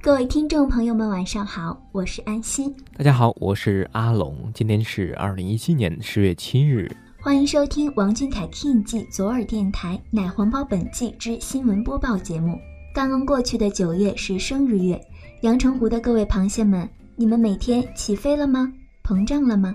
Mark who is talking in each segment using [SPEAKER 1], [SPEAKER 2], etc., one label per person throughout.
[SPEAKER 1] 各位听众朋友们，晚上好，我是安心。
[SPEAKER 2] 大家好，我是阿龙。今天是二零一七年十月七日，
[SPEAKER 1] 欢迎收听王俊凯 King 记左耳电台奶黄包本季之新闻播报节目。刚刚过去的九月是生日月，阳澄湖的各位螃蟹们，你们每天起飞了吗？膨胀了吗？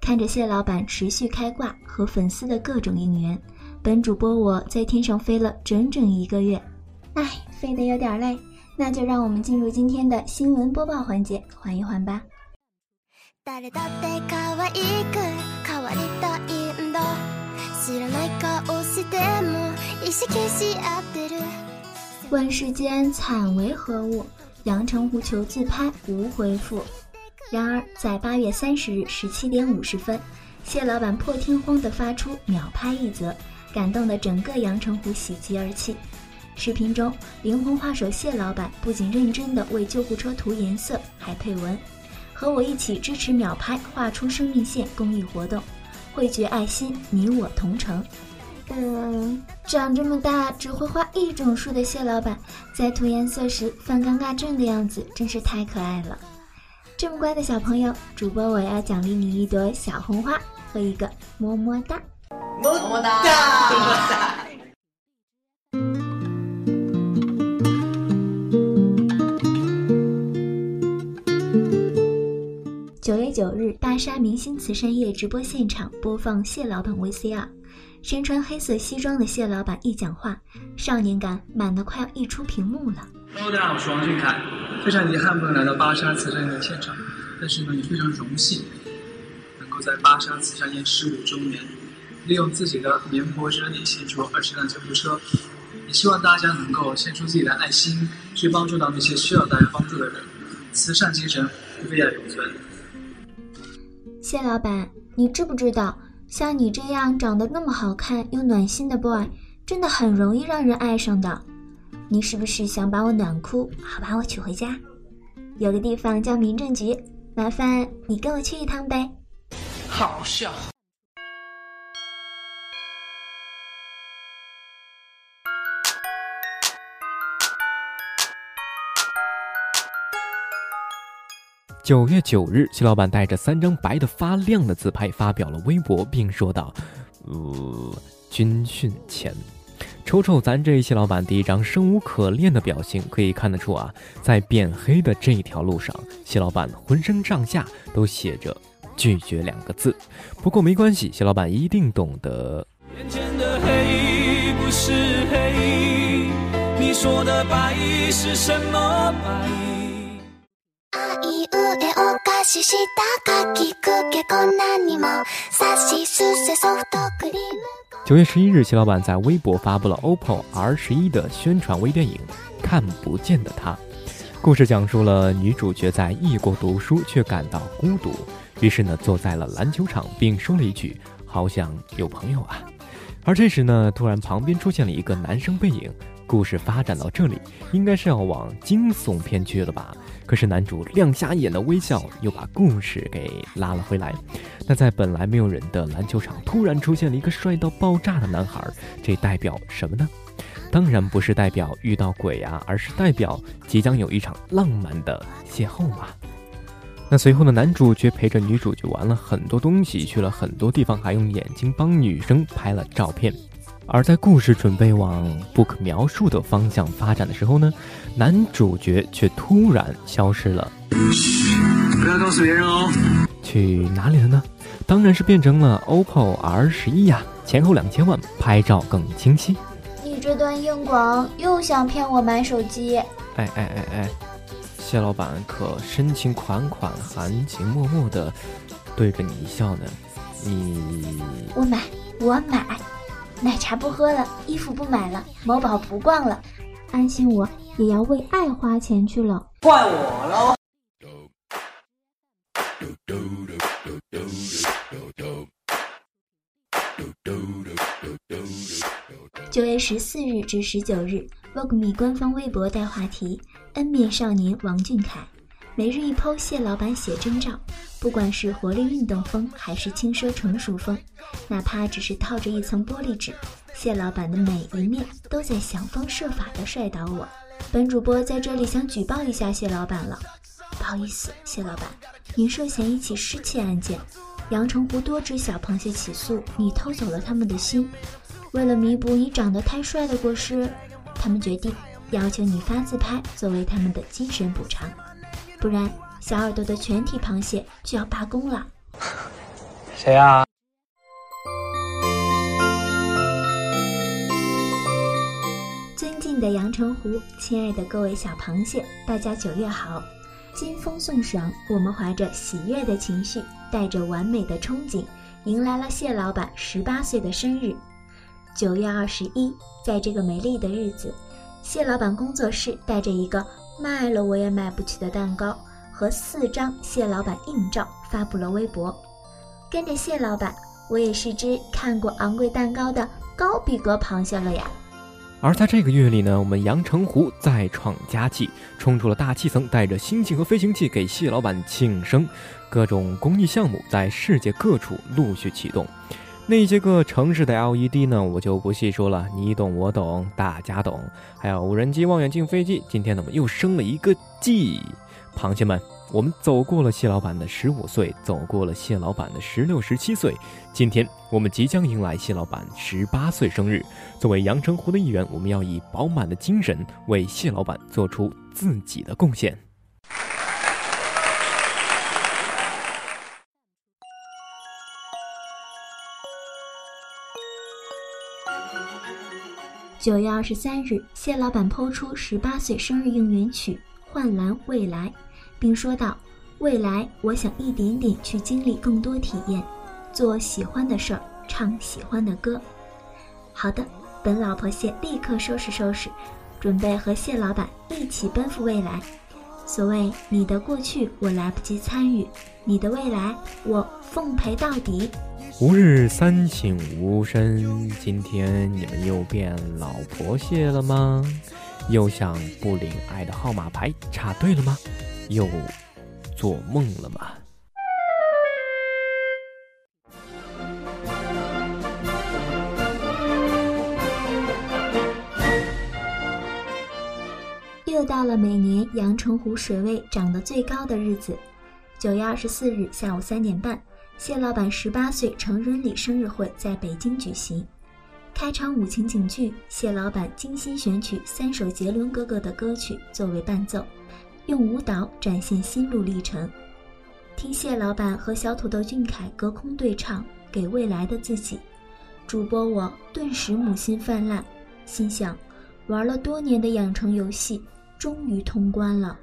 [SPEAKER 1] 看着蟹老板持续开挂和粉丝的各种应援，本主播我在天上飞了整整一个月，唉，飞得有点累，那就让我们进入今天的新闻播报环节，缓一缓吧。问世间惨为何物？阳澄湖求自拍无回复。然而，在八月三十日十七点五十分，谢老板破天荒地发出秒拍一则，感动的整个阳澄湖喜极而泣。视频中，灵魂画手谢老板不仅认真地为救护车涂颜色，还配文：“和我一起支持秒拍，画出生命线公益活动，汇聚爱心，你我同城。”嗯，长这么大只会画一种树的谢老板，在涂颜色时犯尴尬症的样子，真是太可爱了。这么乖的小朋友，主播我要奖励你一朵小红花和一个么么哒，
[SPEAKER 3] 么么哒，么么哒。
[SPEAKER 1] 九月九日，大沙明星慈善夜直播现场播放谢老板 VCR，身穿黑色西装的谢老板一讲话，少年感满的快要溢出屏幕了。
[SPEAKER 4] Hello，大家好，我是王俊凯。非常遗憾不能来到巴沙慈善夜现场，但是呢，也非常荣幸能够在巴沙慈善夜十五周年，利用自己的绵薄之力献出二十辆救护车。也希望大家能够献出自己的爱心，去帮助到那些需要大家帮助的人。慈善精神不要永存。
[SPEAKER 1] 谢老板，你知不知道，像你这样长得那么好看又暖心的 boy，真的很容易让人爱上的。你是不是想把我暖哭，好把我娶回家？有个地方叫民政局，麻烦你跟我去一趟呗。
[SPEAKER 3] 好笑。
[SPEAKER 2] 九月九日，谢老板带着三张白的发亮的自拍发表了微博，并说道：“呃，军训前。”瞅瞅咱这谢老板第一张生无可恋的表情，可以看得出啊，在变黑的这条路上，谢老板浑身上下都写着“拒绝”两个字。不过没关系，谢老板一定懂得。眼前的黑不是黑，你说的白是什么白？九月十一日，谢老板在微博发布了 OPPO R 十一的宣传微电影《看不见的他》。故事讲述了女主角在异国读书，却感到孤独，于是呢，坐在了篮球场，并说了一句：“好想有朋友啊。”而这时呢，突然旁边出现了一个男生背影。故事发展到这里，应该是要往惊悚片去了吧？可是男主亮瞎眼的微笑又把故事给拉了回来。那在本来没有人的篮球场，突然出现了一个帅到爆炸的男孩，这代表什么呢？当然不是代表遇到鬼啊，而是代表即将有一场浪漫的邂逅嘛。那随后呢，男主却陪着女主角玩了很多东西，去了很多地方，还用眼睛帮女生拍了照片。而在故事准备往不可描述的方向发展的时候呢，男主角却突然消失了。
[SPEAKER 4] 嘘，不要告诉别人哦。
[SPEAKER 2] 去哪里了呢？当然是变成了 OPPO R 十一呀，前后两千万，拍照更清晰。
[SPEAKER 1] 你这段硬广又想骗我买手机？哎
[SPEAKER 2] 哎哎哎，谢老板可深情款款、含情脉脉的对着你笑呢。你
[SPEAKER 1] 我买我买，奶茶不喝了，衣服不买了，某宝不逛了，安心我也要为爱花钱去了。
[SPEAKER 3] 怪我喽！
[SPEAKER 1] 九月十四日至十九日，Vogme 官方微博带话题“恩面少年王俊凯”，每日一剖谢老板写真照。不管是活力运动风，还是轻奢成熟风，哪怕只是套着一层玻璃纸，谢老板的每一面都在想方设法的帅倒我。本主播在这里想举报一下谢老板了，不好意思，谢老板，您涉嫌一起失窃案件，阳澄湖多只小螃蟹起诉你偷走了他们的心。为了弥补你长得太帅的过失，他们决定要求你发自拍作为他们的精神补偿，不然。小耳朵的全体螃蟹就要罢工了。
[SPEAKER 4] 谁啊？
[SPEAKER 1] 尊敬的阳澄湖，亲爱的各位小螃蟹，大家九月好！金风送爽，我们怀着喜悦的情绪，带着完美的憧憬，迎来了蟹老板十八岁的生日。九月二十一，在这个美丽的日子，蟹老板工作室带着一个卖了我也买不起的蛋糕。和四张蟹老板硬照发布了微博，跟着蟹老板，我也是只看过昂贵蛋糕的高逼格螃蟹了呀。
[SPEAKER 2] 而在这个月里呢，我们阳澄湖再创佳绩，冲出了大气层，带着星际和飞行器给蟹老板庆生，各种公益项目在世界各处陆续启动。那些个城市的 LED 呢，我就不细说了，你懂我懂，大家懂。还有无人机、望远镜、飞机，今天怎么又升了一个 G。螃蟹们，我们走过了蟹老板的十五岁，走过了蟹老板的十六、十七岁，今天我们即将迎来蟹老板十八岁生日。作为阳澄湖的一员，我们要以饱满的精神为蟹老板做出自己的贡献。
[SPEAKER 1] 九月二十三日，谢老板抛出十八岁生日应援曲《幻蓝未来》。并说道：“未来，我想一点点去经历更多体验，做喜欢的事儿，唱喜欢的歌。”好的，本老婆蟹立刻收拾收拾，准备和谢老板一起奔赴未来。所谓你的过去我来不及参与，你的未来我奉陪到底。
[SPEAKER 2] 吾日三省吾身，今天你们又变老婆蟹了吗？又想不领爱的号码牌插队了吗？又做梦了吗？
[SPEAKER 1] 又到了每年阳澄湖水位涨得最高的日子，九月二十四日下午三点半，谢老板十八岁成人礼生日会在北京举行。开场舞情景剧，谢老板精心选取三首杰伦哥哥的歌曲作为伴奏。用舞蹈展现心路历程，听谢老板和小土豆俊凯隔空对唱《给未来的自己》，主播我顿时母心泛滥，心想：玩了多年的养成游戏终于通关了。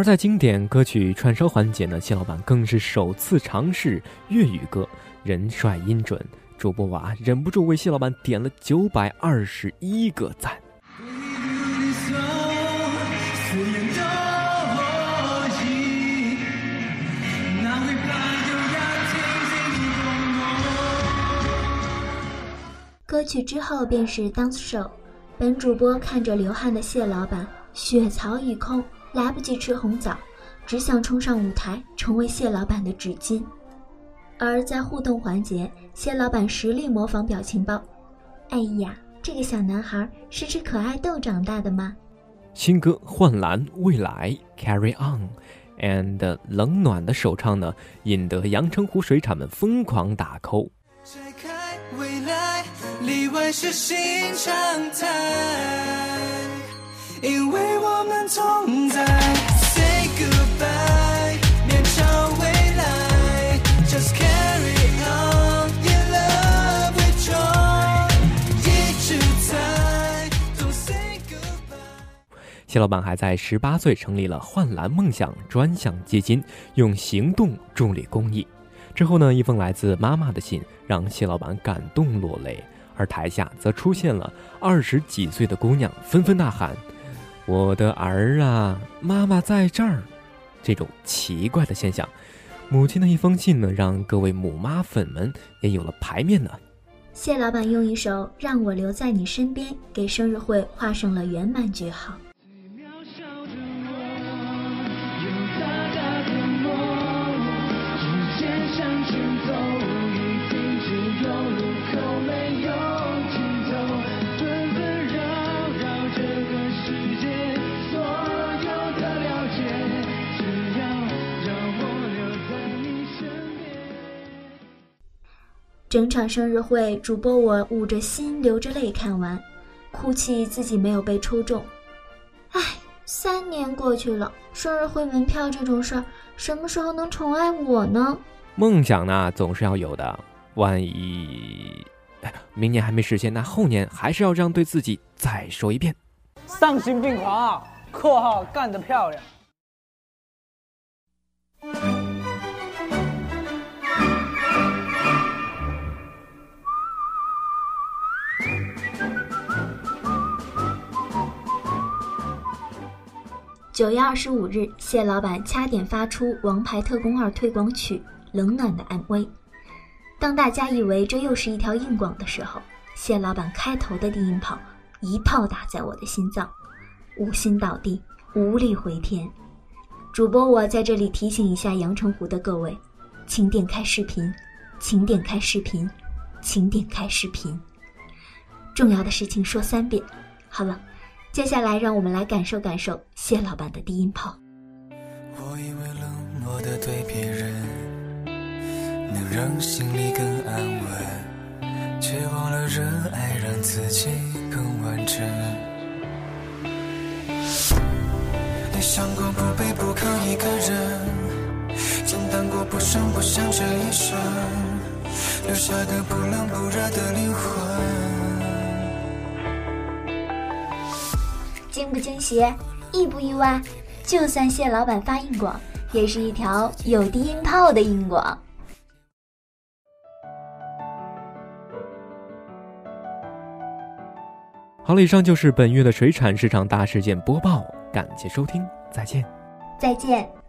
[SPEAKER 2] 而在经典歌曲串烧环节呢，谢老板更是首次尝试粤语歌，人帅音准，主播娃忍不住为谢老板点了九百二十一个赞。
[SPEAKER 1] 歌曲之后便是 dance show，本主播看着流汗的谢老板，血槽一空，来不及吃红枣，只想冲上舞台成为蟹老板的纸巾。而在互动环节，蟹老板实力模仿表情包。哎呀，这个小男孩是吃可爱豆长大的吗？
[SPEAKER 2] 新歌《幻蓝未来》Carry On，and 冷暖的首唱呢，引得阳澄湖水产们疯狂打 call。
[SPEAKER 5] 拆开未来，例外是新常态，因为我们同在。Say goodbye，面朝未来，Just carry on，in love with joy，一直在，Don't say goodbye。
[SPEAKER 2] 谢老板还在十八岁成立了幻蓝梦想专项基金，用行动助力公益。之后呢，一封来自妈妈的信让谢老板感动落泪，而台下则出现了二十几岁的姑娘纷纷呐喊：“我的儿啊，妈妈在这儿！”这种奇怪的现象，母亲的一封信呢，让各位母妈粉们也有了牌面呢。
[SPEAKER 1] 谢老板用一首《让我留在你身边》给生日会画上了圆满句号。整场生日会，主播我捂着心流着泪看完，哭泣自己没有被抽中。唉，三年过去了，生日会门票这种事儿，什么时候能宠爱我呢？
[SPEAKER 2] 梦想呢，总是要有的。万一，哎，明年还没实现，那后年还是要这样对自己再说一遍。
[SPEAKER 3] 丧心病狂啊！（括号干得漂亮。）
[SPEAKER 1] 九月二十五日，谢老板掐点发出《王牌特工二》推广曲《冷暖的 MV》。当大家以为这又是一条硬广的时候，谢老板开头的低音炮一炮打在我的心脏，无心倒地，无力回天。主播我在这里提醒一下阳澄湖的各位，请点开视频，请点开视频，请点开视频。重要的事情说三遍。好了。接下来，让我们来感受感受谢老板的低音炮。
[SPEAKER 5] 我以为冷漠的对别人，能让心里更安稳，却忘了热爱让自己更完整。你想过不卑不亢一个人，简单过不声不响这一生，留下个不冷不热的灵魂。
[SPEAKER 1] 惊不惊喜，意不意外？就算谢老板发硬广，也是一条有低音炮的硬广。
[SPEAKER 2] 好了，以上就是本月的水产市场大事件播报，感谢收听，再见。
[SPEAKER 1] 再见。